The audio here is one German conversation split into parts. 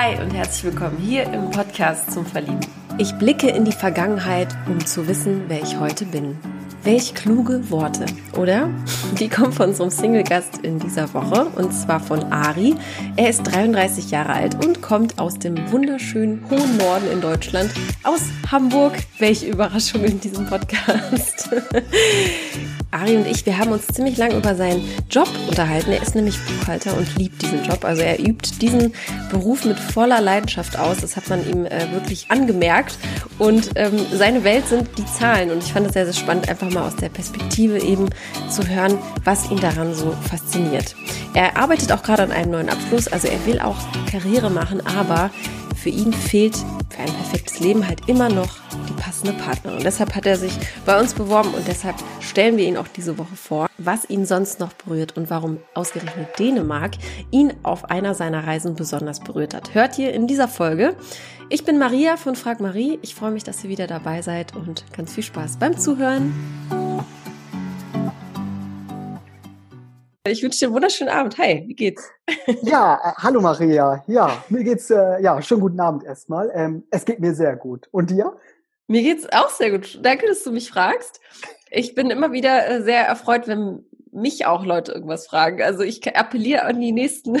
Hi und herzlich willkommen hier im Podcast zum Verlieben. Ich blicke in die Vergangenheit, um zu wissen, wer ich heute bin. Welch kluge Worte, oder? Die kommen von unserem Single-Gast in dieser Woche und zwar von Ari. Er ist 33 Jahre alt und kommt aus dem wunderschönen hohen Norden in Deutschland, aus Hamburg. Welche Überraschung in diesem Podcast. Ari und ich, wir haben uns ziemlich lang über seinen Job unterhalten. Er ist nämlich Buchhalter und liebt diesen Job. Also er übt diesen Beruf mit voller Leidenschaft aus. Das hat man ihm äh, wirklich angemerkt. Und ähm, seine Welt sind die Zahlen. Und ich fand es sehr, sehr spannend, einfach mal aus der Perspektive eben zu hören, was ihn daran so fasziniert. Er arbeitet auch gerade an einem neuen Abschluss. Also er will auch Karriere machen, aber für ihn fehlt für ein perfektes Leben halt immer noch die passende Partnerin. Deshalb hat er sich bei uns beworben und deshalb stellen wir ihn auch diese Woche vor, was ihn sonst noch berührt und warum ausgerechnet Dänemark ihn auf einer seiner Reisen besonders berührt hat. Hört ihr in dieser Folge. Ich bin Maria von Frag Marie. Ich freue mich, dass ihr wieder dabei seid und ganz viel Spaß beim Zuhören. Ich wünsche dir einen wunderschönen Abend. Hi, wie geht's? Ja, äh, hallo Maria. Ja, mir geht's, äh, ja, schönen guten Abend erstmal. Ähm, es geht mir sehr gut. Und dir? Mir geht's auch sehr gut. Danke, dass du mich fragst. Ich bin immer wieder äh, sehr erfreut, wenn mich auch Leute irgendwas fragen. Also ich appelliere an die nächsten,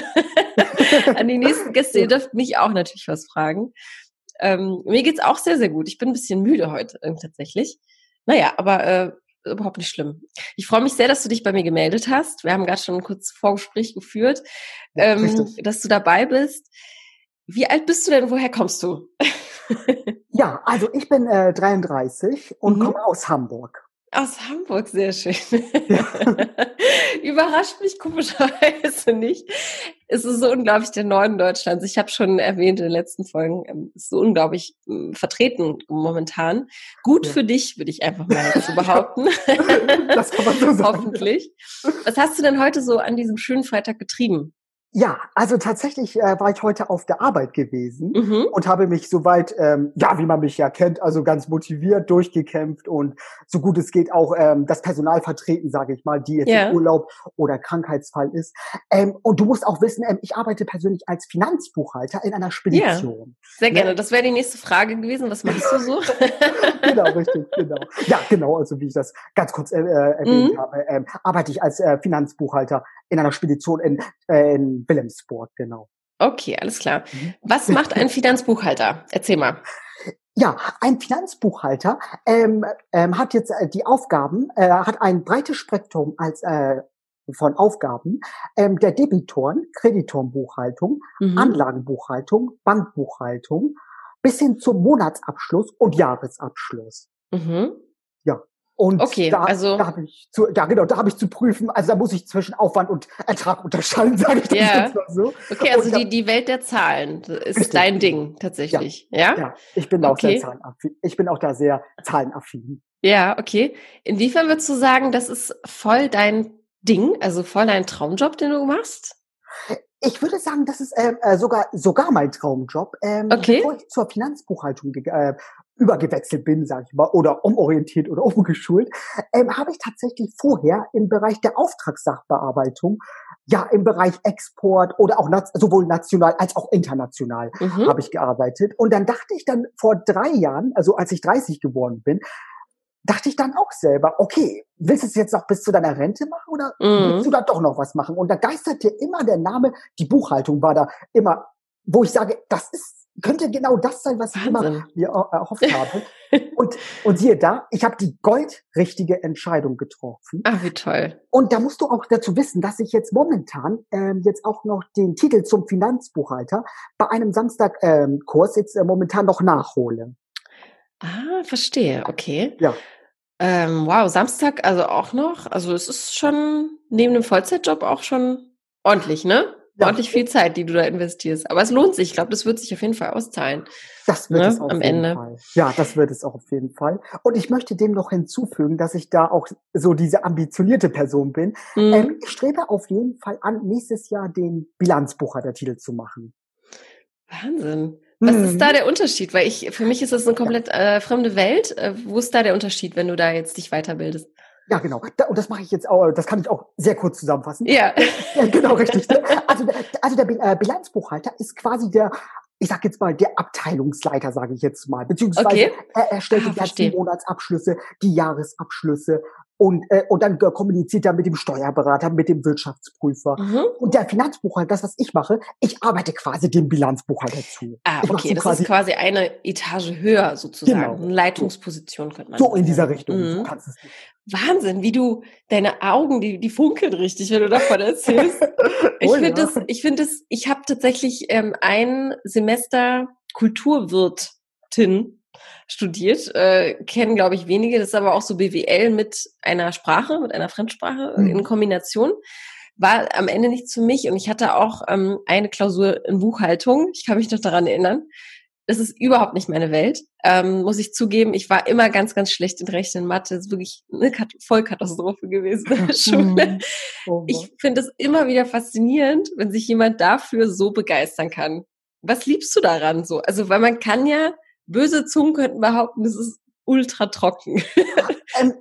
an die nächsten Gäste. Ihr dürft mich auch natürlich was fragen. Ähm, mir geht's auch sehr, sehr gut. Ich bin ein bisschen müde heute äh, tatsächlich. Naja, aber äh, überhaupt nicht schlimm. Ich freue mich sehr, dass du dich bei mir gemeldet hast. Wir haben gerade schon ein kurzes Vorgespräch geführt, ja, ähm, dass du dabei bist. Wie alt bist du denn? Woher kommst du? ja, also ich bin äh, 33 und mhm. komme aus Hamburg. Aus Hamburg, sehr schön. Ja. Überrascht mich komischerweise nicht. Es ist so unglaublich der Norden Deutschlands. Ich habe schon erwähnt in den letzten Folgen, ähm, es ist so unglaublich hm, vertreten momentan. Gut ja. für dich, würde ich einfach mal so behaupten. das kann man so sagen. Hoffentlich. Was hast du denn heute so an diesem schönen Freitag getrieben? Ja, also tatsächlich äh, war ich heute auf der Arbeit gewesen mhm. und habe mich soweit, ähm, ja, wie man mich ja kennt, also ganz motiviert durchgekämpft und so gut es geht auch ähm, das Personal vertreten, sage ich mal, die jetzt ja. im Urlaub oder Krankheitsfall ist. Ähm, und du musst auch wissen, ähm, ich arbeite persönlich als Finanzbuchhalter in einer Spedition. Ja, sehr gerne. Ne? Das wäre die nächste Frage gewesen. Was machst du so? genau, richtig, genau. Ja, genau. Also wie ich das ganz kurz äh, äh erwähnt mhm. habe, ähm, arbeite ich als äh, Finanzbuchhalter in einer Spedition in, äh, in Wilhelmsburg, genau. Okay, alles klar. Mhm. Was macht ein Finanzbuchhalter? Erzähl mal. Ja, ein Finanzbuchhalter ähm, ähm, hat jetzt äh, die Aufgaben, äh, hat ein breites Spektrum als äh, von Aufgaben ähm, der Debitoren, Kreditorenbuchhaltung, mhm. Anlagenbuchhaltung, Bankbuchhaltung bis hin zum Monatsabschluss und Jahresabschluss. Mhm. Und okay, da, also da habe ich zu, ja genau, da habe ich zu prüfen. Also da muss ich zwischen Aufwand und Ertrag unterscheiden, sage ich das ja. jetzt mal so. Okay, also die die Welt der Zahlen ist richtig. dein Ding tatsächlich, ja? Ja, ja ich bin okay. auch sehr zahlenaffin. Ich bin auch da sehr zahlenaffin. Ja, okay. Inwiefern würdest du sagen, das ist voll dein Ding, also voll dein Traumjob, den du machst? Ich würde sagen, das ist äh, äh sogar sogar mein Traumjob. Ähm, okay. Bevor ich zur Finanzbuchhaltung äh, übergewechselt bin, sage ich mal, oder umorientiert oder umgeschult, ähm, habe ich tatsächlich vorher im Bereich der Auftragssachbearbeitung, ja im Bereich Export oder auch sowohl national als auch international mhm. habe ich gearbeitet. Und dann dachte ich dann vor drei Jahren, also als ich 30 geworden bin, dachte ich dann auch selber, okay, willst du es jetzt noch bis zu deiner Rente machen oder mhm. willst du da doch noch was machen? Und da geisterte immer der Name, die Buchhaltung war da immer, wo ich sage, das ist könnte genau das sein, was ich immer mir erhofft habe. und, und siehe da, ich habe die goldrichtige Entscheidung getroffen. Ach, wie toll. Und da musst du auch dazu wissen, dass ich jetzt momentan ähm, jetzt auch noch den Titel zum Finanzbuchhalter bei einem Samstagkurs ähm, jetzt äh, momentan noch nachhole. Ah, verstehe, okay. Ja. Ähm, wow, Samstag also auch noch. Also es ist schon neben dem Vollzeitjob auch schon ordentlich, ne? Ordentlich viel Zeit, die du da investierst. Aber es lohnt sich. Ich glaube, das wird sich auf jeden Fall auszahlen. Das wird ne? es auf am jeden Ende. Fall. Ja, das wird es auch auf jeden Fall. Und ich möchte dem noch hinzufügen, dass ich da auch so diese ambitionierte Person bin. Mhm. Ähm, ich strebe auf jeden Fall an, nächstes Jahr den Bilanzbuchhaltertitel zu machen. Wahnsinn. Was mhm. ist da der Unterschied? Weil ich, für mich ist das eine komplett äh, fremde Welt. Äh, wo ist da der Unterschied, wenn du da jetzt dich weiterbildest? Ja, genau. Da, und das mache ich jetzt auch, das kann ich auch sehr kurz zusammenfassen. Ja. ja genau, richtig. Also, also der äh, Bilanzbuchhalter ist quasi der ich sag jetzt mal, der Abteilungsleiter, sage ich jetzt mal, beziehungsweise okay. er erstellt ah, die ganzen Monatsabschlüsse, die Jahresabschlüsse und, äh, und dann kommuniziert er mit dem Steuerberater, mit dem Wirtschaftsprüfer. Mhm. Und der Finanzbuchhalter, das, was ich mache, ich arbeite quasi dem Bilanzbuchhalter zu. Ah, okay, so das quasi, ist quasi eine Etage höher sozusagen. Genau. Eine Leitungsposition könnte man So in dieser Richtung. Mhm. So kannst du es Wahnsinn, wie du deine Augen, die, die funkeln richtig, wenn du davon erzählst. ich finde das, ich finde es, ich habe tatsächlich ähm, ein Semester Kulturwirtin studiert, äh, kennen, glaube ich, wenige. Das ist aber auch so BWL mit einer Sprache, mit einer Fremdsprache mhm. in Kombination. War am Ende nichts für mich und ich hatte auch ähm, eine Klausur in Buchhaltung. Ich kann mich noch daran erinnern. Das ist überhaupt nicht meine Welt, ähm, muss ich zugeben. Ich war immer ganz, ganz schlecht in Rechten und Mathe. Das ist wirklich eine Kat Vollkatastrophe gewesen in der Schule. Oh ich finde es immer wieder faszinierend, wenn sich jemand dafür so begeistern kann. Was liebst du daran so? Also, weil man kann ja böse Zungen könnten behaupten, es ist ultra trocken. ähm,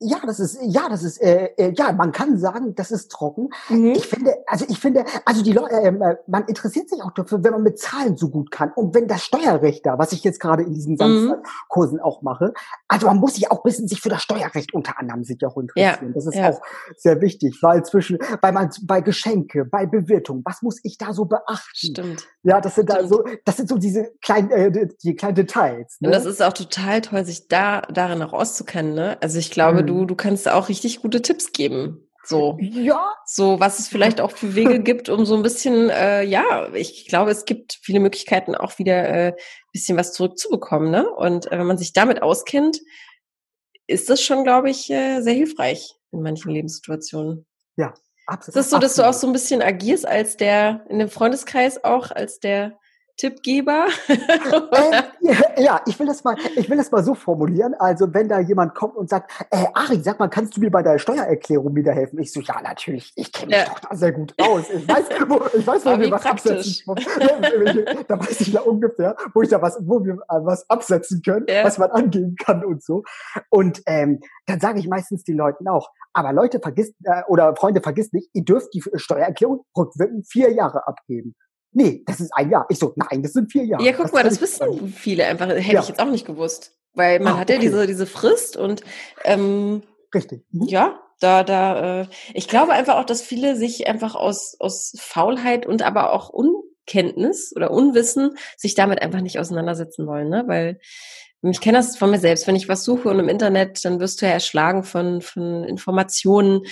ja, das ist, ja, das ist, äh, äh, ja, man kann sagen, das ist trocken. Mhm. Ich finde, also ich finde, also die Leute, ähm, äh, man interessiert sich auch dafür, wenn man mit Zahlen so gut kann. Und wenn das Steuerrecht da, was ich jetzt gerade in diesen Samstagkursen mhm. auch mache, also man muss sich auch bisschen sich für das Steuerrecht unter anderem sich auch interessieren. Ja. Das ist ja. auch sehr wichtig, weil zwischen, bei man, bei Geschenke, bei Bewertung, was muss ich da so beachten? Stimmt. Ja, das sind Stimmt. da so, das sind so diese kleinen, äh, die kleinen Details. Ne? Und das ist auch total toll, sich da darin auch auszukennen. Ne? Also ich glaube, du, du kannst auch richtig gute Tipps geben. So. Ja. So, was es vielleicht auch für Wege gibt, um so ein bisschen, äh, ja, ich glaube, es gibt viele Möglichkeiten, auch wieder äh, bisschen was zurückzubekommen, ne? Und äh, wenn man sich damit auskennt, ist das schon, glaube ich, äh, sehr hilfreich in manchen Lebenssituationen. Ja, absolut. Ist das so, dass du auch so ein bisschen agierst als der, in dem Freundeskreis auch, als der Tippgeber? äh, ja, ich will das mal, ich will das mal so formulieren. Also wenn da jemand kommt und sagt, äh, Ari, sag mal, kannst du mir bei der Steuererklärung wieder helfen? Ich so, ja, natürlich. Ich kenne mich ja. doch da sehr gut aus. Ich weiß, wo, ich weiß, wo wir was praktisch. absetzen. da weiß ich ja ungefähr, wo ich da was, wo wir äh, was absetzen können, ja. was man angeben kann und so. Und ähm, dann sage ich meistens den Leuten auch, aber Leute vergisst äh, oder Freunde vergisst nicht, ihr dürft die Steuererklärung rückwirkend vier Jahre abgeben nee, das ist ein Jahr. Ich so, nein, das sind vier Jahre. Ja, guck das mal, das wissen viele einfach. Hätte ja. ich jetzt auch nicht gewusst. Weil man ah, hat ja okay. diese, diese Frist und ähm, Richtig. Mhm. Ja, da, da, äh, ich glaube einfach auch, dass viele sich einfach aus, aus Faulheit und aber auch Unkenntnis oder Unwissen sich damit einfach nicht auseinandersetzen wollen, ne? Weil ich kenne das von mir selbst, wenn ich was suche und im Internet, dann wirst du ja erschlagen von, von Informationen,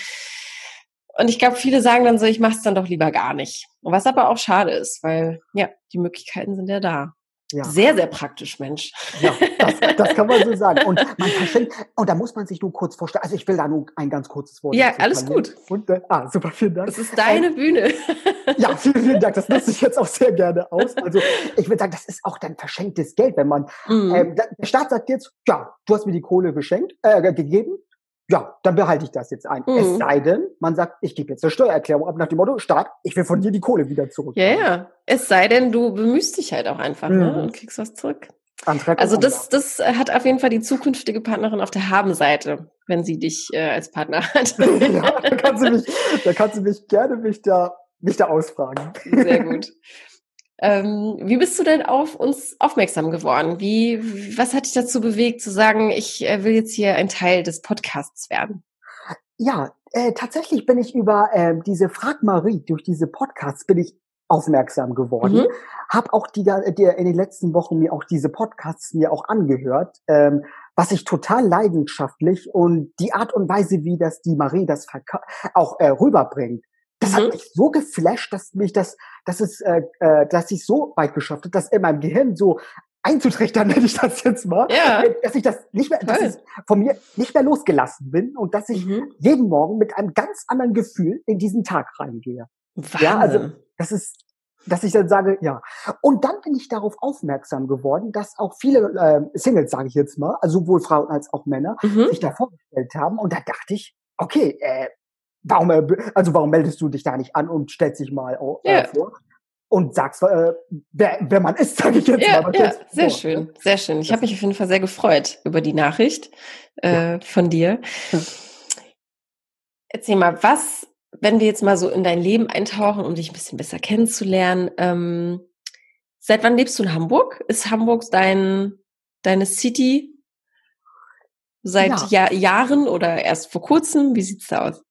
und ich glaube, viele sagen dann so, ich mache es dann doch lieber gar nicht. Was aber auch schade ist, weil ja, die Möglichkeiten sind ja da. Ja. Sehr, sehr praktisch, Mensch. Ja, das, das kann man so sagen. Und man verschenkt, und da muss man sich nur kurz vorstellen. Also ich will da nur ein ganz kurzes Wort. Ja, alles gut. Und, äh, ah, super, vielen Dank. Das ist deine ähm, Bühne. Ja, vielen, vielen Dank. Das nutze ich jetzt auch sehr gerne aus. Also ich würde sagen, das ist auch dann verschenktes Geld, wenn man, mhm. ähm, der Staat sagt jetzt, ja, du hast mir die Kohle geschenkt, äh, gegeben, ja, dann behalte ich das jetzt ein. Mhm. Es sei denn, man sagt, ich gebe jetzt eine Steuererklärung ab nach dem Motto, Staat, ich will von dir die Kohle wieder zurück. Ja, ja. Es sei denn, du bemühst dich halt auch einfach ne, mhm. ne, und kriegst was zurück. Antrag also das, das hat auf jeden Fall die zukünftige Partnerin auf der Habenseite, wenn sie dich äh, als Partner hat. ja, da kannst du mich, da kannst du mich gerne mich da, mich da ausfragen. Sehr gut. Ähm, wie bist du denn auf uns aufmerksam geworden? Wie, was hat dich dazu bewegt, zu sagen, ich äh, will jetzt hier ein Teil des Podcasts werden? Ja, äh, tatsächlich bin ich über äh, diese Frag Marie, durch diese Podcasts bin ich aufmerksam geworden. Mhm. Hab auch die, die in den letzten Wochen mir auch diese Podcasts mir auch angehört, ähm, was ich total leidenschaftlich und die Art und Weise, wie das die Marie das auch äh, rüberbringt, das mhm. hat mich so geflasht, dass mich das, dass es, äh, äh, dass ich so weit geschafft habe, dass in meinem Gehirn so einzutrichtern, nenne ich das jetzt mal, ja. Äh, dass ich das nicht mehr, dass ich von mir nicht mehr losgelassen bin und dass ich mhm. jeden Morgen mit einem ganz anderen Gefühl in diesen Tag reingehe. Wahnsinn. Ja, also das ist, dass ich dann sage, ja. Und dann bin ich darauf aufmerksam geworden, dass auch viele äh, Singles, sage ich jetzt mal, also sowohl Frauen als auch Männer, mhm. sich da vorgestellt haben. Und da dachte ich, okay, äh, warum, äh, also warum meldest du dich da nicht an und stellst dich mal äh, ja. vor? Und sagst, äh, wer, wer man ist, sage ich jetzt ja, mal. Ja, sehr vor. schön, sehr schön. Ich habe mich auf jeden Fall sehr gefreut über die Nachricht äh, ja. von dir. Hm. Erzähl mal, was, wenn wir jetzt mal so in dein Leben eintauchen, um dich ein bisschen besser kennenzulernen, ähm, Seit wann lebst du in Hamburg? Ist Hamburg dein, deine City seit ja. Jahr, Jahren oder erst vor kurzem? Wie sieht's da aus?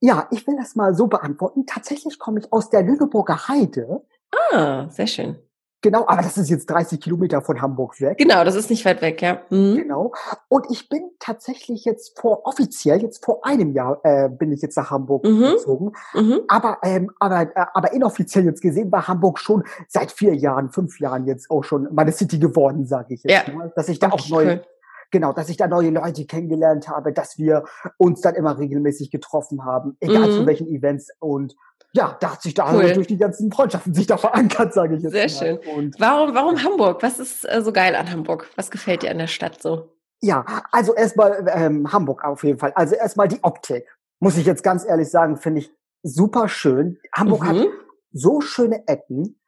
Ja, ich will das mal so beantworten. Tatsächlich komme ich aus der Lüneburger Heide. Ah, sehr schön. Genau, aber das ist jetzt 30 Kilometer von Hamburg weg. Genau, das ist nicht weit weg, ja. Mhm. Genau. Und ich bin tatsächlich jetzt vor offiziell jetzt vor einem Jahr äh, bin ich jetzt nach Hamburg mhm. gezogen. Mhm. Aber ähm, aber äh, aber inoffiziell jetzt gesehen war Hamburg schon seit vier Jahren, fünf Jahren jetzt auch schon meine City geworden, sage ich jetzt. Ja. Mal, dass ich da okay, auch neue cool. Genau, dass ich da neue Leute kennengelernt habe, dass wir uns dann immer regelmäßig getroffen haben, egal mhm. zu welchen Events und ja, da hat sich da cool. durch die ganzen Freundschaften sich da verankert, sage ich jetzt Sehr mal. schön. Und warum, warum Hamburg? Was ist äh, so geil an Hamburg? Was gefällt dir an der Stadt so? Ja, also erstmal ähm, Hamburg auf jeden Fall. Also erstmal die Optik. Muss ich jetzt ganz ehrlich sagen, finde ich super schön. Hamburg mhm. hat so schöne Ecken.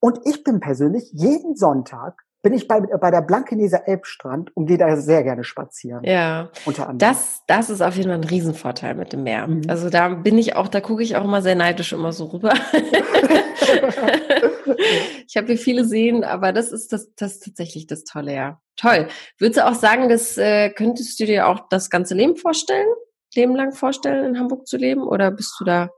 Und ich bin persönlich jeden Sonntag bin ich bei, bei der Blankeneser Elbstrand und gehe da sehr gerne spazieren. Ja. Unter anderem. Das, das ist auf jeden Fall ein Riesenvorteil mit dem Meer. Mhm. Also da bin ich auch, da gucke ich auch immer sehr neidisch immer so rüber. ich habe hier viele sehen, aber das ist das, das ist tatsächlich das Tolle, ja. Toll. Würdest du auch sagen, das äh, könntest du dir auch das ganze Leben vorstellen? Leben lang vorstellen, in Hamburg zu leben? Oder bist du da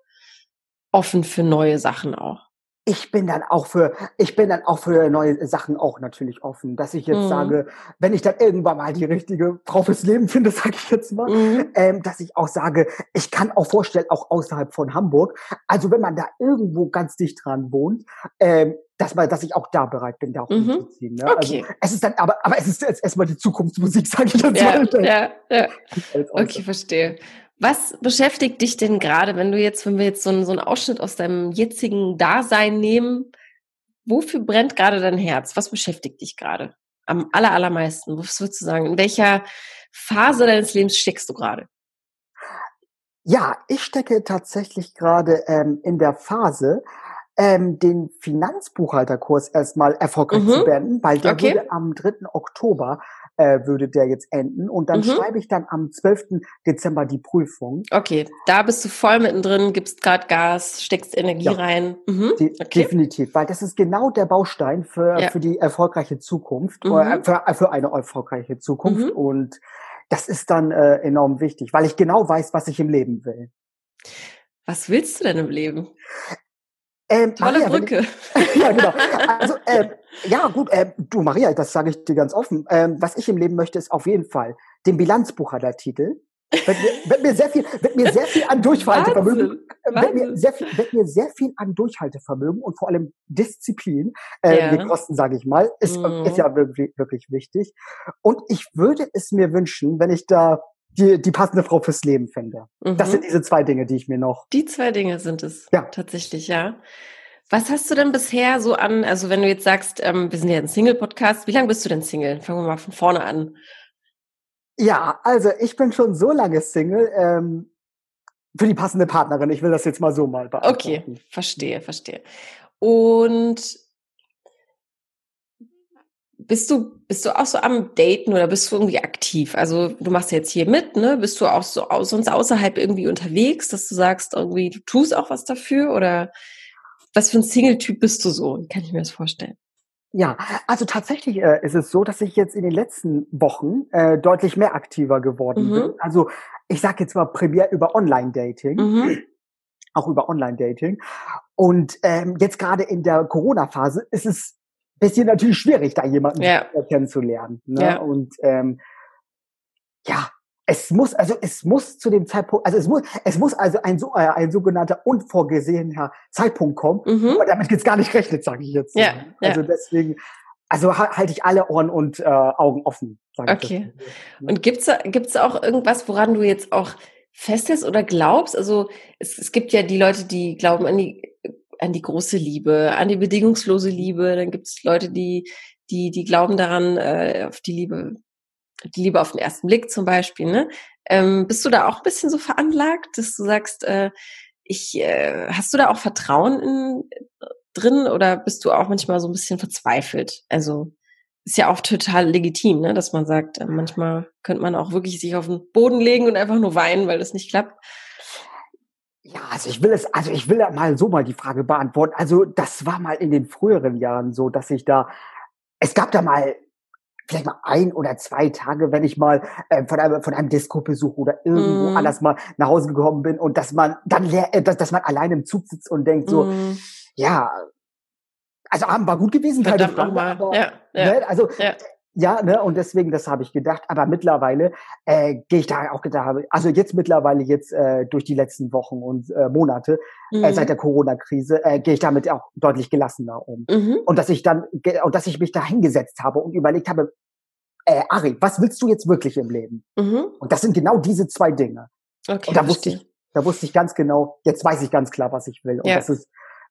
offen für neue Sachen auch? Ich bin dann auch für, ich bin dann auch für neue Sachen auch natürlich offen, dass ich jetzt mhm. sage, wenn ich dann irgendwann mal die richtige Frau fürs Leben finde, sage ich jetzt mal, mhm. ähm, dass ich auch sage, ich kann auch vorstellen, auch außerhalb von Hamburg, also wenn man da irgendwo ganz dicht dran wohnt, ähm, dass man, dass ich auch da bereit bin, da auch mhm. hinzuziehen. Ne? Also okay. Also es ist dann, aber, aber es ist jetzt erstmal die Zukunftsmusik, sage ich jetzt ja, mal. Ja, ja. Okay, verstehe. Was beschäftigt dich denn gerade, wenn du jetzt, wenn wir jetzt so einen, so einen Ausschnitt aus deinem jetzigen Dasein nehmen, wofür brennt gerade dein Herz? Was beschäftigt dich gerade am aller, allermeisten? Was würdest du sagen? In welcher Phase deines Lebens steckst du gerade? Ja, ich stecke tatsächlich gerade ähm, in der Phase, ähm, den Finanzbuchhalterkurs erstmal erfolgreich mhm. zu beenden, weil der okay. wurde am 3. Oktober äh, würde der jetzt enden. Und dann mhm. schreibe ich dann am 12. Dezember die Prüfung. Okay, da bist du voll mittendrin, gibst gerade Gas, steckst Energie ja, rein. Mhm. De okay. Definitiv, weil das ist genau der Baustein für, ja. für die erfolgreiche Zukunft, mhm. äh, für, für eine erfolgreiche Zukunft. Mhm. Und das ist dann äh, enorm wichtig, weil ich genau weiß, was ich im Leben will. Was willst du denn im Leben? Ähm, Tolle Maria, Brücke. Ich, ja, genau. Also, äh, ja, gut, äh, du Maria, das sage ich dir ganz offen. Ähm, was ich im Leben möchte, ist auf jeden Fall den Bilanzbuchhalter-Titel. Wird mir, wird mir sehr viel, wird mir sehr viel an Durchhaltevermögen, äh, wird mir sehr viel, wird mir sehr viel an Durchhaltevermögen und vor allem Disziplin äh, ja. Kosten, sage ich mal, ist, mhm. ist ja wirklich, wirklich wichtig. Und ich würde es mir wünschen, wenn ich da die, die passende Frau fürs Leben finde. Mhm. Das sind diese zwei Dinge, die ich mir noch. Die zwei Dinge sind es. Ja. Tatsächlich, ja. Was hast du denn bisher so an, also wenn du jetzt sagst, ähm, wir sind ja ein Single-Podcast, wie lange bist du denn Single? Fangen wir mal von vorne an. Ja, also ich bin schon so lange Single, ähm, für die passende Partnerin. Ich will das jetzt mal so mal beantworten. Okay, verstehe, verstehe. Und bist du, bist du auch so am Daten oder bist du irgendwie aktiv? Also du machst jetzt hier mit, ne? Bist du auch so sonst außerhalb irgendwie unterwegs, dass du sagst, irgendwie, du tust auch was dafür? Oder was für ein Single-Typ bist du so? Kann ich mir das vorstellen? Ja, also tatsächlich äh, ist es so, dass ich jetzt in den letzten Wochen äh, deutlich mehr aktiver geworden mhm. bin. Also ich sage jetzt mal primär über Online-Dating. Mhm. Auch über Online-Dating. Und ähm, jetzt gerade in der Corona-Phase ist es bisschen natürlich schwierig, da jemanden ja. kennenzulernen. Ne? Ja. Und ähm, ja, es muss, also es muss zu dem Zeitpunkt, also es muss, es muss also ein, so, äh, ein sogenannter unvorgesehener Zeitpunkt kommen, mhm. aber damit geht's gar nicht rechnet, sage ich jetzt. Ja, also ja. deswegen, also halte ich alle Ohren und äh, Augen offen. okay. Und gibt's gibt's auch irgendwas, woran du jetzt auch festhältst oder glaubst? Also es, es gibt ja die Leute, die glauben an die an die große Liebe, an die bedingungslose Liebe. Dann gibt es Leute, die, die, die glauben daran, äh, auf die Liebe, die Liebe auf den ersten Blick zum Beispiel. Ne? Ähm, bist du da auch ein bisschen so veranlagt, dass du sagst, äh, ich, äh, hast du da auch Vertrauen in, drin oder bist du auch manchmal so ein bisschen verzweifelt? Also ist ja auch total legitim, ne? dass man sagt, äh, manchmal könnte man auch wirklich sich auf den Boden legen und einfach nur weinen, weil das nicht klappt. Ja, also ich will es, also ich will mal so mal die Frage beantworten. Also das war mal in den früheren Jahren so, dass ich da, es gab da mal vielleicht mal ein oder zwei Tage, wenn ich mal äh, von einem von einem Disco-Besuch oder irgendwo mm. anders mal nach Hause gekommen bin und dass man dann leer, äh, dass, dass man allein im Zug sitzt und denkt so, mm. ja, also Abend war gut gewesen, keine Frage, aber, ja, ja, ne, also ja. Ja, ne, und deswegen, das habe ich gedacht. Aber mittlerweile äh, gehe ich da auch gedacht, also jetzt mittlerweile jetzt äh, durch die letzten Wochen und äh, Monate äh, mhm. äh, seit der Corona-Krise äh, gehe ich damit auch deutlich gelassener um. Mhm. Und dass ich dann und dass ich mich da hingesetzt habe und überlegt habe, äh, Ari, was willst du jetzt wirklich im Leben? Mhm. Und das sind genau diese zwei Dinge. Okay, und da wusste ich, da wusste ich ganz genau, jetzt weiß ich ganz klar, was ich will. Und ja. das ist,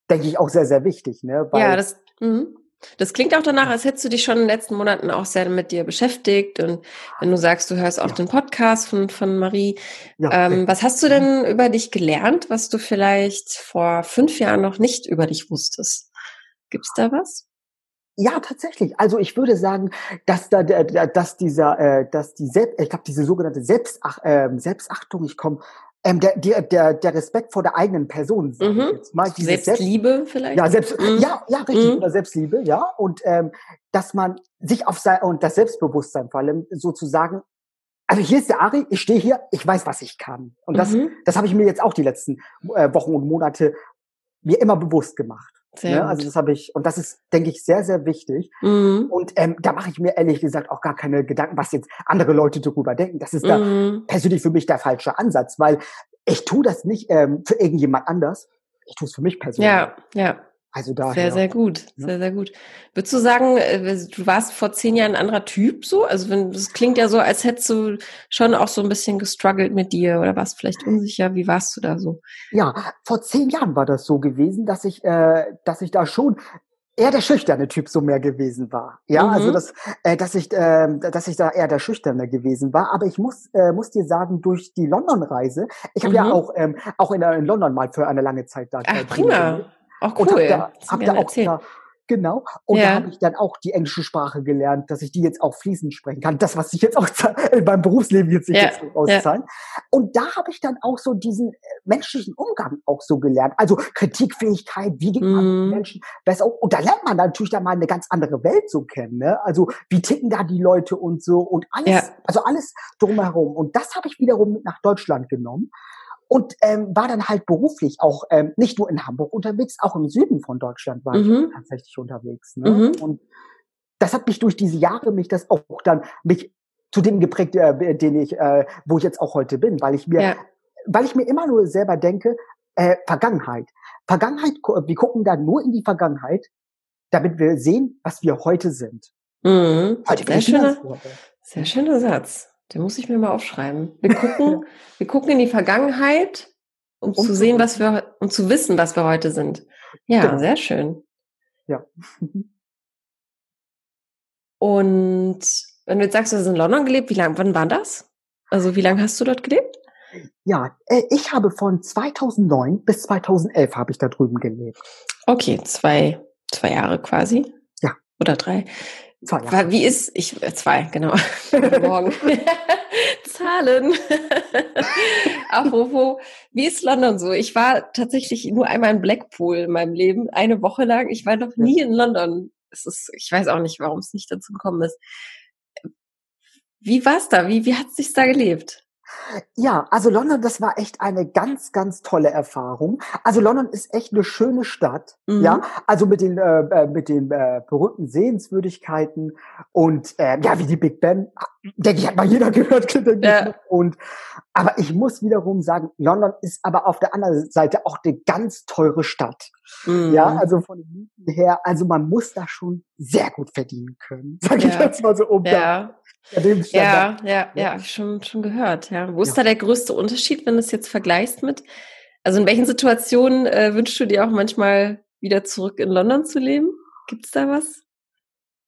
denke ich, auch sehr, sehr wichtig, ne? Weil, ja, das. Mh. Das klingt auch danach, als hättest du dich schon in den letzten Monaten auch sehr mit dir beschäftigt. Und wenn du sagst, du hörst auch ja. den Podcast von, von Marie, ja, ähm, was hast du denn über dich gelernt, was du vielleicht vor fünf Jahren noch nicht über dich wusstest? Gibt's da was? Ja, tatsächlich. Also ich würde sagen, dass da, dass dieser, äh, dass die Selbst, ich glaube, diese sogenannte Selbstach, äh, Selbstachtung, ich komme ähm, der, der, der, der Respekt vor der eigenen Person, mhm. jetzt mal. Selbstliebe Selbst, vielleicht? Ja, selbst, mhm. ja, ja, richtig, mhm. oder Selbstliebe, ja. Und ähm, dass man sich auf sein, und das Selbstbewusstsein vor allem sozusagen, also hier ist der Ari, ich stehe hier, ich weiß, was ich kann. Und das, mhm. das habe ich mir jetzt auch die letzten äh, Wochen und Monate mir immer bewusst gemacht. Sehr ne? Also das habe ich, und das ist, denke ich, sehr, sehr wichtig. Mhm. Und ähm, da mache ich mir ehrlich gesagt auch gar keine Gedanken, was jetzt andere Leute darüber denken. Das ist da mhm. persönlich für mich der falsche Ansatz, weil ich tue das nicht ähm, für irgendjemand anders. Ich tue es für mich persönlich. Ja, ja. Also daher. Sehr, sehr gut. Ja. Sehr, sehr gut. Würdest du sagen, äh, du warst vor zehn Jahren ein anderer Typ so? Also wenn, das klingt ja so, als hättest du schon auch so ein bisschen gestruggelt mit dir oder warst vielleicht unsicher. Wie warst du da so? Ja, vor zehn Jahren war das so gewesen, dass ich, äh, dass ich da schon eher der schüchterne Typ so mehr gewesen war. Ja, mhm. also dass, äh, dass ich, äh, dass ich da eher der schüchterne gewesen war. Aber ich muss, äh, muss dir sagen, durch die London-Reise, ich habe mhm. ja auch, ähm, auch in, in London mal für eine lange Zeit da. Ach, prima. Auch cool. Und hab da, hab da auch da, Genau. Und ja. da habe ich dann auch die englische Sprache gelernt, dass ich die jetzt auch fließend sprechen kann. Das, was sich jetzt auch in meinem Berufsleben jetzt nicht ja. jetzt auszahlen. Ja. Und da habe ich dann auch so diesen äh, menschlichen Umgang auch so gelernt. Also Kritikfähigkeit, wie geht man mm. mit Menschen besser um? Und da lernt man natürlich dann mal eine ganz andere Welt so kennen. Ne? Also wie ticken da die Leute und so und alles, ja. also alles drumherum. Und das habe ich wiederum mit nach Deutschland genommen und ähm, war dann halt beruflich auch ähm, nicht nur in Hamburg unterwegs, auch im Süden von Deutschland war mhm. ich tatsächlich unterwegs. Ne? Mhm. Und das hat mich durch diese Jahre mich das auch dann mich zu dem geprägt, äh, den ich, äh, wo ich jetzt auch heute bin, weil ich mir, ja. weil ich mir immer nur selber denke, äh, Vergangenheit. Vergangenheit, wir gucken da nur in die Vergangenheit, damit wir sehen, was wir heute sind. Mhm. Heute sehr schöner, sehr schöner Satz. Den muss ich mir mal aufschreiben. Wir gucken, wir gucken in die Vergangenheit, um, um zu sehen, was wir, um zu wissen, was wir heute sind. Ja, genau. sehr schön. Ja. Und wenn du jetzt sagst, du hast in London gelebt, wie lange, wann war das? Also wie lange hast du dort gelebt? Ja, äh, ich habe von 2009 bis 2011 habe ich da drüben gelebt. Okay, zwei, zwei Jahre quasi. Ja. Oder drei. Zwei Jahre. Wie ist, ich, äh, zwei, genau. Morgen. Zahlen. Apropos, wie ist London so? Ich war tatsächlich nur einmal in Blackpool in meinem Leben, eine Woche lang. Ich war noch nie in London. Es ist, ich weiß auch nicht, warum es nicht dazu gekommen ist. Wie war's da? Wie, wie hat es sich da gelebt? Ja, also London, das war echt eine ganz, ganz tolle Erfahrung. Also London ist echt eine schöne Stadt, mhm. ja. Also mit den äh, äh, mit den äh, berühmten Sehenswürdigkeiten und äh, ja, wie die Big Ben, denke ich, hat mal jeder gehört. Ja. Und aber ich muss wiederum sagen, London ist aber auf der anderen Seite auch eine ganz teure Stadt. Mhm. Ja, also von den Mieten her, also man muss da schon sehr gut verdienen können, sage ja. ich jetzt mal so um. Ja. Ja, ja, ja, schon, schon gehört. Ja. Wo ist da der größte Unterschied, wenn du es jetzt vergleichst mit? Also in welchen Situationen äh, wünschst du dir auch manchmal wieder zurück in London zu leben? Gibt's da was?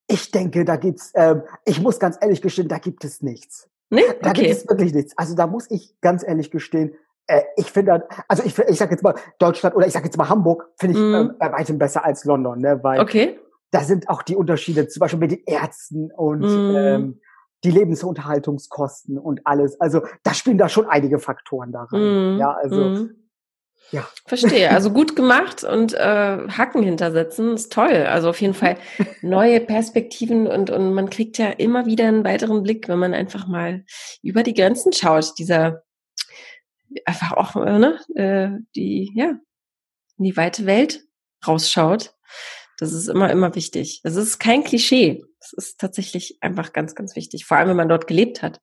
Ich denke, da gibt's. Ähm, ich muss ganz ehrlich gestehen, da gibt es nichts. Nee? Da okay. gibt es wirklich nichts. Also da muss ich ganz ehrlich gestehen, äh, ich finde, also ich, ich sag jetzt mal Deutschland oder ich sag jetzt mal Hamburg, finde ich mm. äh, bei weitem besser als London, ne? Weil okay. Da sind auch die Unterschiede, zum Beispiel mit den Ärzten und mm. ähm, die Lebensunterhaltungskosten und alles. Also da spielen da schon einige Faktoren da rein. Mm, ja, also. Mm. Ja. Verstehe. Also gut gemacht und äh, Hacken hintersetzen ist toll. Also auf jeden Fall neue Perspektiven und, und man kriegt ja immer wieder einen weiteren Blick, wenn man einfach mal über die Grenzen schaut, dieser einfach auch, äh, ne, äh, die, ja, in die weite Welt rausschaut. Das ist immer, immer wichtig. Das ist kein Klischee. Das ist tatsächlich einfach ganz, ganz wichtig. Vor allem, wenn man dort gelebt hat.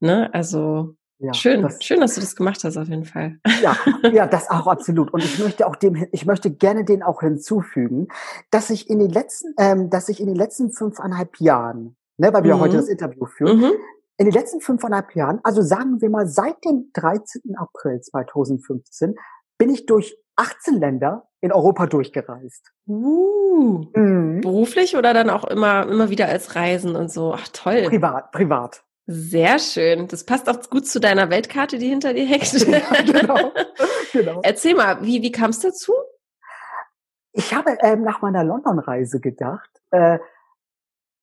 Ne? Also ja, schön, das, schön, dass du das gemacht hast, auf jeden Fall. Ja, ja, das auch absolut. Und ich möchte auch dem, ich möchte gerne den auch hinzufügen, dass ich in den letzten, ähm, dass ich in den letzten fünfeinhalb Jahren, ne, weil wir mhm. heute das Interview führen, mhm. in den letzten fünfeinhalb Jahren, also sagen wir mal seit dem 13. April 2015, bin ich durch 18 Länder in Europa durchgereist. Uh, mhm. Beruflich oder dann auch immer, immer wieder als Reisen und so? Ach toll. Privat, privat. Sehr schön. Das passt auch gut zu deiner Weltkarte, die hinter dir hängt. Ja, genau. genau. Erzähl mal, wie, wie kam es dazu? Ich habe ähm, nach meiner London-Reise gedacht, äh,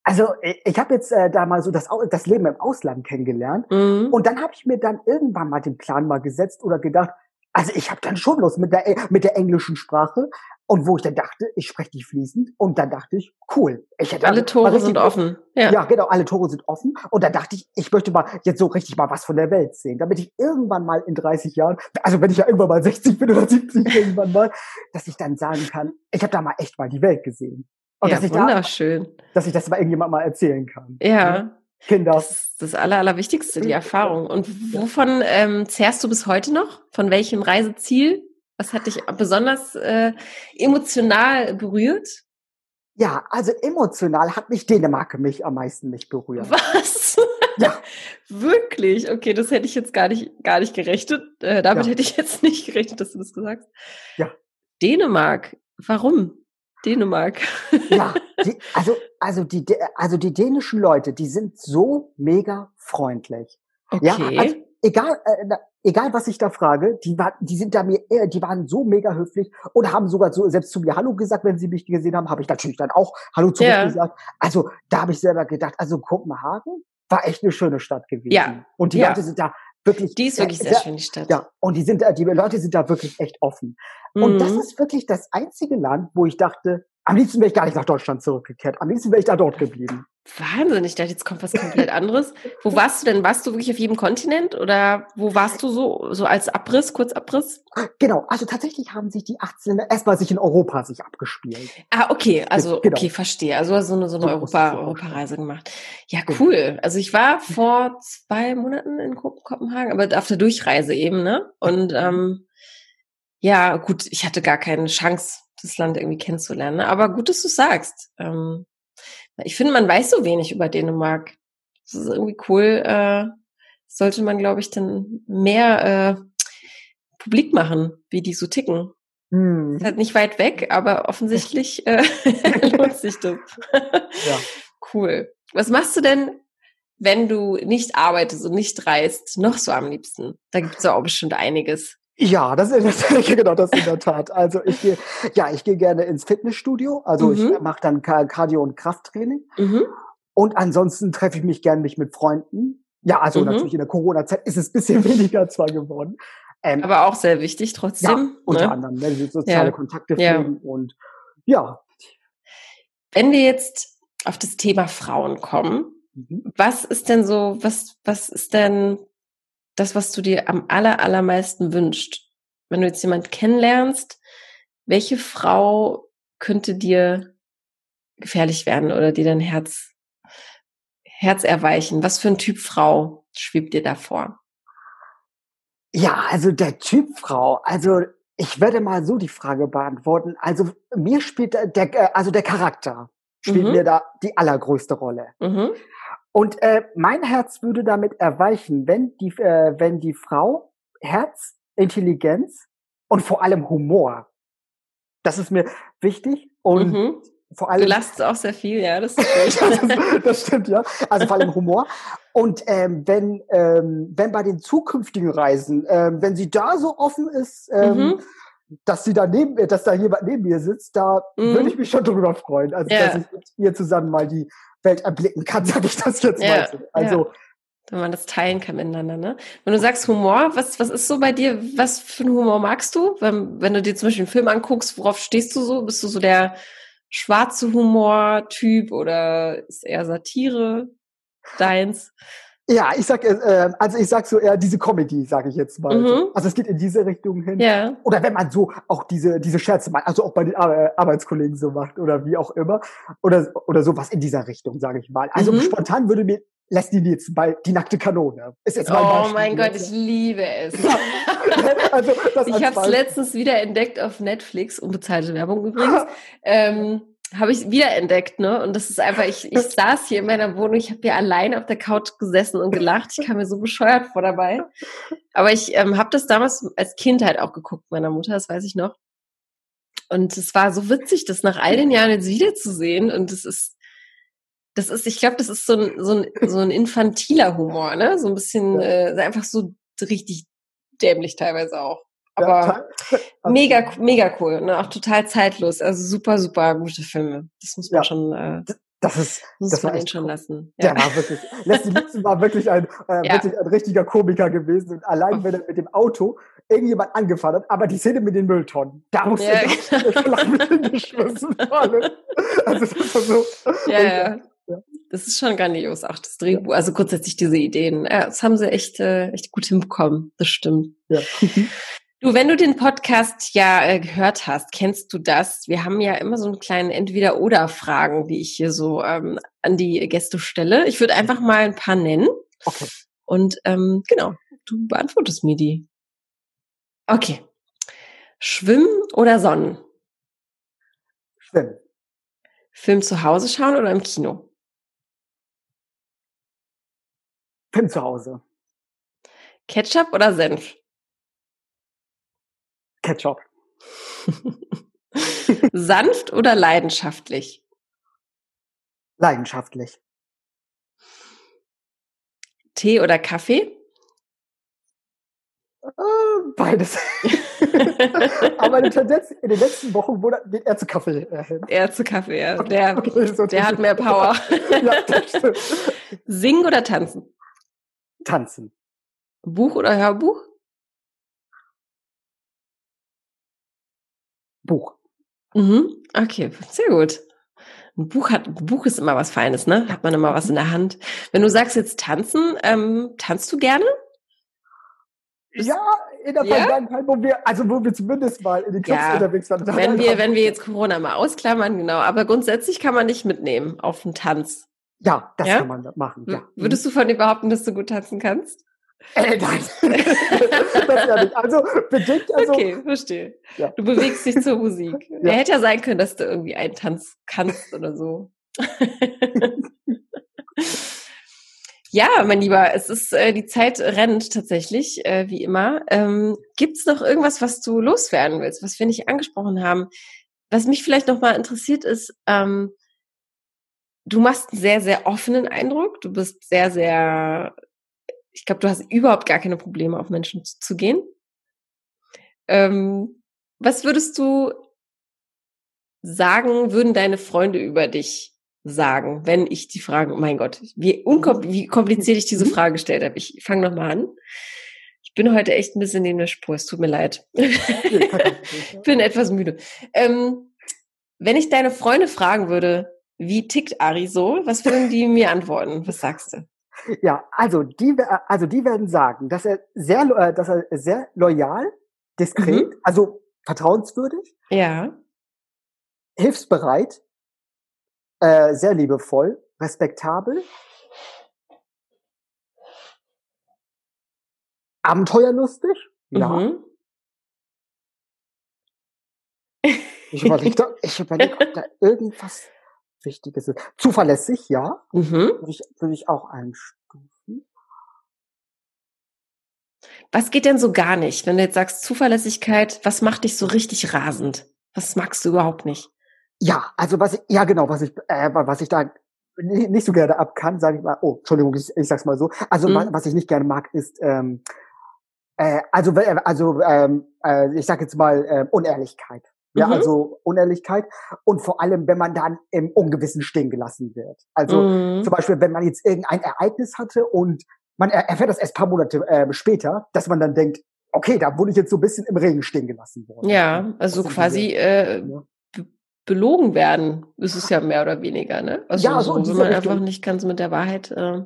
also ich, ich habe jetzt äh, da mal so das, das Leben im Ausland kennengelernt mhm. und dann habe ich mir dann irgendwann mal den Plan mal gesetzt oder gedacht, also ich habe dann schon Lust mit der mit der englischen Sprache und wo ich dann dachte, ich spreche die fließend und dann dachte ich, cool. Ich hätte alle Tore sind offen. Ja. ja, genau, alle Tore sind offen und dann dachte ich, ich möchte mal jetzt so richtig mal was von der Welt sehen, damit ich irgendwann mal in 30 Jahren, also wenn ich ja irgendwann mal 60 bin oder 70 irgendwann mal, dass ich dann sagen kann, ich habe da mal echt mal die Welt gesehen. Und ja, dass ich wunderschön. Da, dass ich das mal irgendjemand mal erzählen kann. Ja. Kinder. Das ist das Aller, Allerwichtigste, die Erfahrung. Und wovon ähm, zehrst du bis heute noch? Von welchem Reiseziel? Was hat dich besonders äh, emotional berührt? Ja, also emotional hat mich Dänemark mich am meisten nicht berührt. Was? Ja. Wirklich? Okay, das hätte ich jetzt gar nicht, gar nicht gerechnet. Äh, damit ja. hätte ich jetzt nicht gerechnet, dass du das gesagt hast. Ja. Dänemark. Warum? Dänemark. Ja, die, also, also die, also die dänischen Leute, die sind so mega freundlich. Okay. Ja, also egal, äh, egal was ich da frage, die war, die sind da mir, äh, die waren so mega höflich und haben sogar so selbst zu mir Hallo gesagt, wenn sie mich gesehen haben, habe ich natürlich dann auch Hallo zurück ja. gesagt. Also da habe ich selber gedacht, also Kopenhagen war echt eine schöne Stadt gewesen. Ja. Und die ja. Leute sind da wirklich. Die ist wirklich sehr, sehr schön, die Stadt. Ja. Und die sind, die Leute sind da wirklich echt offen. Mhm. Und das mhm. ist wirklich das einzige Land, wo ich dachte, am liebsten wäre ich gar nicht nach Deutschland zurückgekehrt. Am liebsten wäre ich da dort geblieben. Wahnsinn, ich dachte, jetzt kommt was komplett anderes. wo warst du denn? Warst du wirklich auf jedem Kontinent oder wo warst du so, so als Abriss, Kurzabriss? Genau, also tatsächlich haben sich die 18 erstmal sich in Europa sich abgespielt. Ah, okay, also genau. okay, verstehe. Also so eine, so eine so Europa, Europareise gemacht. Ja, genau. cool. Also ich war vor zwei Monaten in Kopenhagen, aber auf der Durchreise eben, ne? Und ähm, ja, gut, ich hatte gar keine Chance, das Land irgendwie kennenzulernen. Ne? Aber gut, dass du sagst. Ähm, ich finde, man weiß so wenig über Dänemark. Das ist irgendwie cool. Äh, sollte man, glaube ich, dann mehr äh, publik machen, wie die so ticken. Hm. Ist halt nicht weit weg, aber offensichtlich äh, lohnt sich das. ja. Cool. Was machst du denn, wenn du nicht arbeitest und nicht reist, noch so am liebsten? Da gibt es ja auch bestimmt einiges. Ja, das ist genau das in der Tat. Also ich gehe, ja, ich gehe gerne ins Fitnessstudio. Also mhm. ich mache dann Cardio und Krafttraining. Mhm. Und ansonsten treffe ich mich gerne mich mit Freunden. Ja, also mhm. natürlich in der Corona-Zeit ist es ein bisschen weniger zwar geworden. Ähm, Aber auch sehr wichtig trotzdem. Ja, unter ne? anderem, ne, soziale ja. Kontakte pflegen ja. und ja. Wenn wir jetzt auf das Thema Frauen kommen, mhm. was ist denn so, was, was ist denn das, was du dir am aller, allermeisten wünscht? Wenn du jetzt jemand kennenlernst, welche Frau könnte dir gefährlich werden oder dir dein Herz, Herz erweichen? Was für ein Typ Frau schwebt dir da vor? Ja, also der Typ Frau, also ich werde mal so die Frage beantworten. Also mir spielt der, also der Charakter spielt mhm. mir da die allergrößte Rolle. Mhm. Und äh, mein Herz würde damit erweichen, wenn die, äh, wenn die Frau Herz, Intelligenz und vor allem Humor. Das ist mir wichtig und mhm. vor allem. Du lachst auch sehr viel, ja, das, das, das stimmt ja. Also vor allem Humor. Und ähm, wenn ähm, wenn bei den zukünftigen Reisen, ähm, wenn sie da so offen ist, ähm, mhm. Dass sie da neben, dass da jemand neben mir sitzt, da mhm. würde ich mich schon drüber freuen. Also ja. dass ich mit ihr zusammen mal die Welt erblicken kann, sage ich das jetzt ja, mal. So. Also ja. wenn man das teilen kann miteinander, ne? Wenn du sagst Humor, was, was ist so bei dir, was für einen Humor magst du? Wenn, wenn du dir zum Beispiel einen Film anguckst, worauf stehst du so? Bist du so der schwarze Humor-Typ oder ist eher Satire deins? Ja, ich sag, äh, also ich sag so eher diese Comedy, sage ich jetzt mal. Mhm. Also es geht in diese Richtung hin. Ja. Oder wenn man so auch diese diese Scherze macht, also auch bei den Ar Arbeitskollegen so macht oder wie auch immer oder oder sowas in dieser Richtung, sage ich mal. Also mhm. spontan würde mir Leslie Nielsen bei Die nackte Kanone. Ist jetzt mein oh mein Gott, ich liebe es. also, ich habe es letztens wieder entdeckt auf Netflix, unbezahlte Werbung übrigens. ähm, habe ich wiederentdeckt, ne? Und das ist einfach, ich, ich saß hier in meiner Wohnung, ich habe hier allein auf der Couch gesessen und gelacht. Ich kam mir so bescheuert vor dabei. Aber ich ähm, habe das damals als Kind halt auch geguckt, meiner Mutter, das weiß ich noch. Und es war so witzig, das nach all den Jahren jetzt wiederzusehen. Und es ist, das ist, ich glaube, das ist so ein, so ein, so ein infantiler Humor, ne? So ein bisschen, äh, einfach so richtig dämlich teilweise auch. Aber ja, mega, mega cool. Ne? Auch total zeitlos. Also super, super gute Filme. Das muss man ja. schon. Äh, das ist, muss das man ihn schon lassen. Ja. Der war wirklich, Leslie Nielsen war wirklich ein, äh, ja. wirklich ein richtiger Komiker gewesen. Und allein, wenn er mit dem Auto irgendjemand angefahren hat, aber die Szene mit den Mülltonnen, da musste ja, er flach mit hingeschmissen. also das war so. Ja, ja. Das ist schon grandios, auch das Drehbuch. Also grundsätzlich diese Ideen. Ja, das haben sie echt, äh, echt gut hinbekommen. Das stimmt. Ja. Du, wenn du den Podcast ja äh, gehört hast, kennst du das? Wir haben ja immer so einen kleinen Entweder-Oder-Fragen, die ich hier so ähm, an die Gäste stelle. Ich würde einfach mal ein paar nennen. Okay. Und ähm, genau, du beantwortest mir die. Okay. Schwimmen oder Sonnen? Schwimmen. Film zu Hause schauen oder im Kino? Film zu Hause. Ketchup oder Senf? Ketchup. Sanft oder leidenschaftlich? Leidenschaftlich. Tee oder Kaffee? Äh, beides. Aber in, Tendenz, in den letzten Wochen wurde wird er zu Kaffee. Äh, er zu Kaffee, ja. Der, okay, der hat mehr Power. ja. Singen oder tanzen? Tanzen. Buch oder Hörbuch? Buch. Mhm. Okay, sehr gut. Ein Buch hat, ein Buch ist immer was Feines, ne? Hat man immer was in der Hand. Wenn du sagst jetzt tanzen, ähm, tanzt du gerne? Ja, in der ja? Vergangenheit, wo wir, also wo wir zumindest mal in den Clubs ja. unterwegs waren. Wenn wir, wenn wir jetzt Corona mal ausklammern, genau. Aber grundsätzlich kann man nicht mitnehmen auf einen Tanz. Ja, das ja? kann man machen. Ja. Würdest du von dir behaupten, dass du gut tanzen kannst? Äh, nein. Also bedingt. Also, okay, verstehe. Ja. Du bewegst dich zur Musik. Ja. Hätte ja sein können, dass du irgendwie einen Tanz kannst oder so. ja, mein Lieber, es ist äh, die Zeit rennt tatsächlich, äh, wie immer. Ähm, Gibt es noch irgendwas, was du loswerden willst, was wir nicht angesprochen haben? Was mich vielleicht noch mal interessiert ist, ähm, du machst einen sehr, sehr offenen Eindruck. Du bist sehr, sehr ich glaube, du hast überhaupt gar keine Probleme, auf Menschen zu gehen. Ähm, was würdest du sagen, würden deine Freunde über dich sagen, wenn ich die Frage, oh mein Gott, wie, wie kompliziert ich diese mhm. Frage gestellt habe. Ich fange nochmal an. Ich bin heute echt ein bisschen neben der Spur, es tut mir leid. ich bin etwas müde. Ähm, wenn ich deine Freunde fragen würde, wie tickt Ari so, was würden die mir antworten? Was sagst du? Ja, also die, also die werden sagen, dass er sehr, äh, dass er sehr loyal, diskret, mhm. also vertrauenswürdig, ja, hilfsbereit, äh, sehr liebevoll, respektabel, abenteuerlustig, ja. Mhm. Ich überlege, ich überleg, ob da irgendwas Wichtiges ist. Zuverlässig, ja. Mhm. Würde, ich, würde ich auch einstufen. Was geht denn so gar nicht, wenn du jetzt sagst Zuverlässigkeit, was macht dich so richtig rasend? Was magst du überhaupt nicht? Ja, also was ich, ja genau, was ich, äh, was ich da nicht so gerne ab kann, sage ich mal, oh, Entschuldigung, ich, ich sag's mal so. Also mhm. was ich nicht gerne mag, ist ähm, äh, also also ähm, äh, ich sag jetzt mal äh, Unehrlichkeit. Ja, mhm. also Unehrlichkeit und vor allem, wenn man dann im Ungewissen stehen gelassen wird. Also mhm. zum Beispiel, wenn man jetzt irgendein Ereignis hatte und man erfährt das erst paar Monate äh, später, dass man dann denkt, okay, da wurde ich jetzt so ein bisschen im Regen stehen gelassen worden. Ja, also quasi äh, ja. belogen werden, ist es ja mehr oder weniger, ne? Also ja, so, wenn man Richtung. einfach nicht ganz mit der Wahrheit. Äh,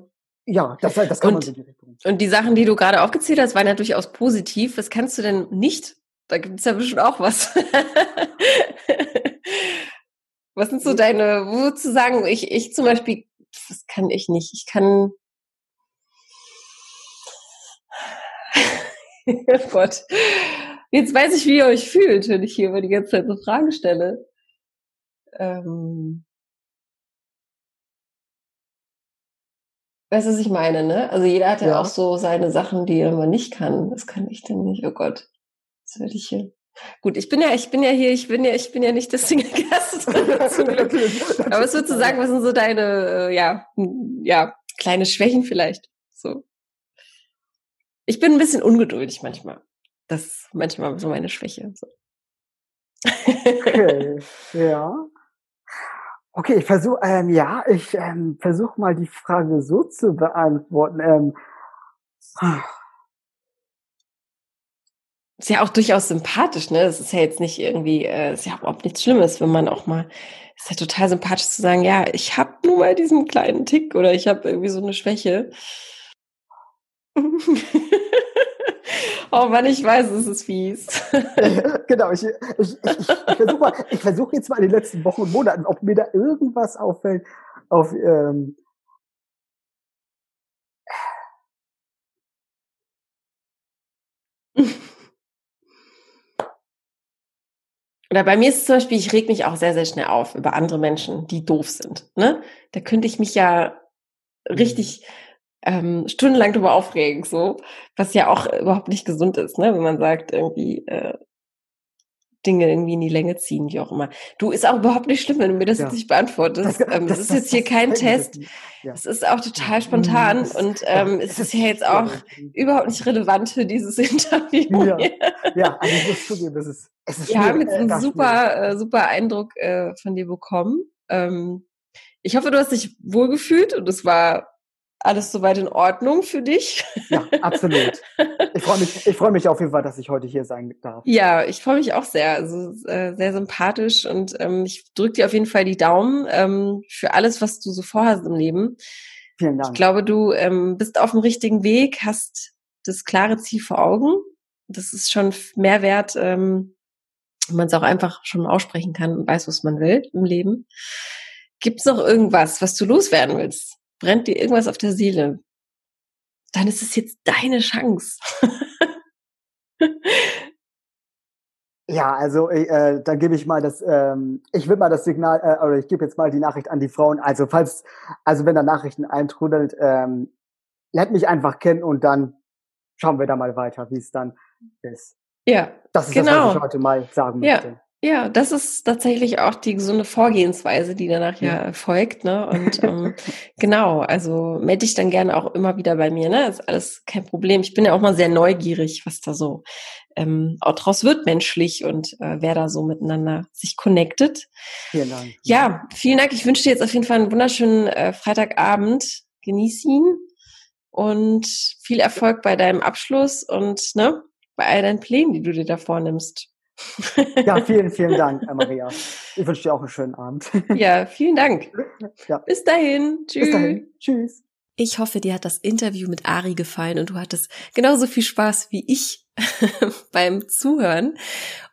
ja, das, das kann und, man so in die Richtung. Und die Sachen, die du gerade aufgezählt hast, waren ja durchaus positiv. Was kannst du denn nicht? Da gibt es ja bestimmt auch was. was sind so deine, wo zu sagen, ich, ich zum Beispiel, das kann ich nicht. Ich kann oh Gott. Jetzt weiß ich, wie ihr euch fühlt, wenn ich hier immer die ganze Zeit so Fragen stelle. Ähm weißt du, was ich meine, ne? Also jeder hat ja, ja, auch so seine Sachen, die er immer nicht kann. Das kann ich denn nicht. Oh Gott. Das hier. Gut, ich bin ja, ich bin ja hier, ich bin ja, ich bin ja nicht der Single-Gast. Aber es wird zu sagen, was sind so deine, äh, ja, ja, kleine Schwächen vielleicht. So. Ich bin ein bisschen ungeduldig manchmal. Das ist manchmal so meine Schwäche. So. Okay, ja. Okay, ich versuche, ähm, ja, ich ähm, versuche mal die Frage so zu beantworten. Ähm, ist ja auch durchaus sympathisch, ne? Das ist ja jetzt nicht irgendwie, äh, ist ja überhaupt nichts Schlimmes, wenn man auch mal, ist ja total sympathisch zu sagen, ja, ich habe nur mal diesen kleinen Tick oder ich habe irgendwie so eine Schwäche. oh Mann, ich weiß, es ist fies. genau, ich, ich, ich, ich versuche versuche jetzt mal in den letzten Wochen und Monaten, ob mir da irgendwas auffällt, auf, ähm, Oder bei mir ist es zum Beispiel, ich reg mich auch sehr, sehr schnell auf über andere Menschen, die doof sind. Ne? Da könnte ich mich ja richtig mhm ähm, stundenlang drüber aufregen, so, was ja auch überhaupt nicht gesund ist, ne, wenn man sagt, irgendwie äh, Dinge irgendwie in die Länge ziehen, wie auch immer. Du, ist auch überhaupt nicht schlimm, wenn du mir das ja. jetzt nicht beantwortest. Das, ähm, das ist jetzt hier kein Test. Ja. Es ist auch total spontan das, und ähm, es ist ja jetzt auch überhaupt nicht relevant für dieses Interview. Ja, ja also ich muss zugeben, das ist, es ist Wir haben jetzt einen super, äh, super Eindruck äh, von dir bekommen. Ähm, ich hoffe, du hast dich wohlgefühlt und es war alles soweit in Ordnung für dich? Ja, absolut. Ich freue mich, ich freue mich auf jeden Fall, dass ich heute hier sein darf. Ja, ich freue mich auch sehr. Also äh, sehr sympathisch und ähm, ich drücke dir auf jeden Fall die Daumen ähm, für alles, was du so vorhast im Leben. Vielen Dank. Ich glaube, du ähm, bist auf dem richtigen Weg, hast das klare Ziel vor Augen. Das ist schon mehr wert, ähm, wenn man es auch einfach schon aussprechen kann und weiß, was man will im Leben. Gibt es noch irgendwas, was du loswerden willst? Brennt dir irgendwas auf der Seele, dann ist es jetzt deine Chance. ja, also äh, dann gebe ich mal das, ähm, ich will mal das Signal, äh, oder ich gebe jetzt mal die Nachricht an die Frauen. Also falls, also wenn da Nachrichten eintrudelt, ähm, lernt mich einfach kennen und dann schauen wir da mal weiter, wie es dann ist. Ja, das ist genau. das, was ich heute mal sagen ja. möchte. Ja, das ist tatsächlich auch die gesunde Vorgehensweise, die danach ja, ja folgt. Ne? Und ähm, genau, also melde dich dann gerne auch immer wieder bei mir. Ne? ist alles kein Problem. Ich bin ja auch mal sehr neugierig, was da so ähm, auch draus wird menschlich und äh, wer da so miteinander sich connectet. Vielen Dank. Ja, vielen Dank. Ich wünsche dir jetzt auf jeden Fall einen wunderschönen äh, Freitagabend. Genieß ihn und viel Erfolg bei deinem Abschluss und ne, bei all deinen Plänen, die du dir da vornimmst. Ja, vielen, vielen Dank, Maria. Ich wünsche dir auch einen schönen Abend. Ja, vielen Dank. Ja. Bis dahin. Tschüss. Bis dahin. Tschüss. Ich hoffe, dir hat das Interview mit Ari gefallen und du hattest genauso viel Spaß wie ich beim Zuhören.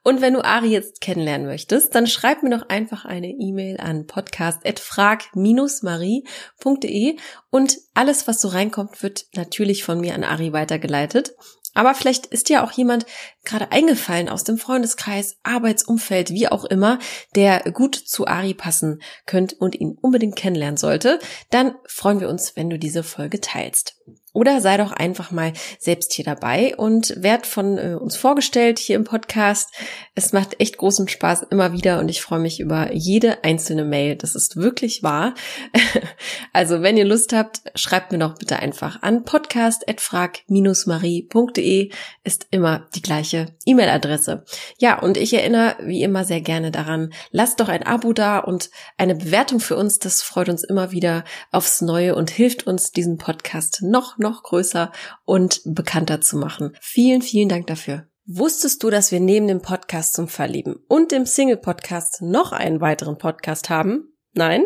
Und wenn du Ari jetzt kennenlernen möchtest, dann schreib mir doch einfach eine E-Mail an podcast.frag-marie.de und alles, was so reinkommt, wird natürlich von mir an Ari weitergeleitet. Aber vielleicht ist dir auch jemand gerade eingefallen aus dem Freundeskreis, Arbeitsumfeld, wie auch immer, der gut zu Ari passen könnte und ihn unbedingt kennenlernen sollte. Dann freuen wir uns, wenn du diese Folge teilst. Oder sei doch einfach mal selbst hier dabei und werd von äh, uns vorgestellt hier im Podcast. Es macht echt großen Spaß immer wieder und ich freue mich über jede einzelne Mail. Das ist wirklich wahr. also wenn ihr Lust habt, schreibt mir doch bitte einfach an podcast.frag-marie.de ist immer die gleiche E-Mail-Adresse. Ja, und ich erinnere wie immer sehr gerne daran, lasst doch ein Abo da und eine Bewertung für uns. Das freut uns immer wieder aufs Neue und hilft uns, diesen Podcast noch noch größer und bekannter zu machen. Vielen, vielen Dank dafür. Wusstest du, dass wir neben dem Podcast zum Verlieben und dem Single-Podcast noch einen weiteren Podcast haben? Nein?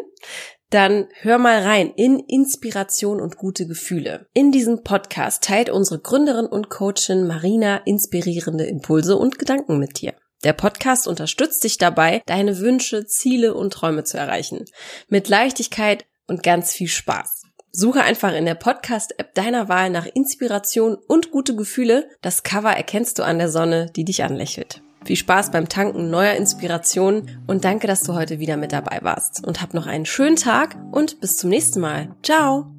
Dann hör mal rein in Inspiration und gute Gefühle. In diesem Podcast teilt unsere Gründerin und Coachin Marina inspirierende Impulse und Gedanken mit dir. Der Podcast unterstützt dich dabei, deine Wünsche, Ziele und Träume zu erreichen. Mit Leichtigkeit und ganz viel Spaß. Suche einfach in der Podcast-App deiner Wahl nach Inspiration und gute Gefühle. Das Cover erkennst du an der Sonne, die dich anlächelt. Viel Spaß beim Tanken neuer Inspirationen und danke, dass du heute wieder mit dabei warst. Und hab noch einen schönen Tag und bis zum nächsten Mal. Ciao!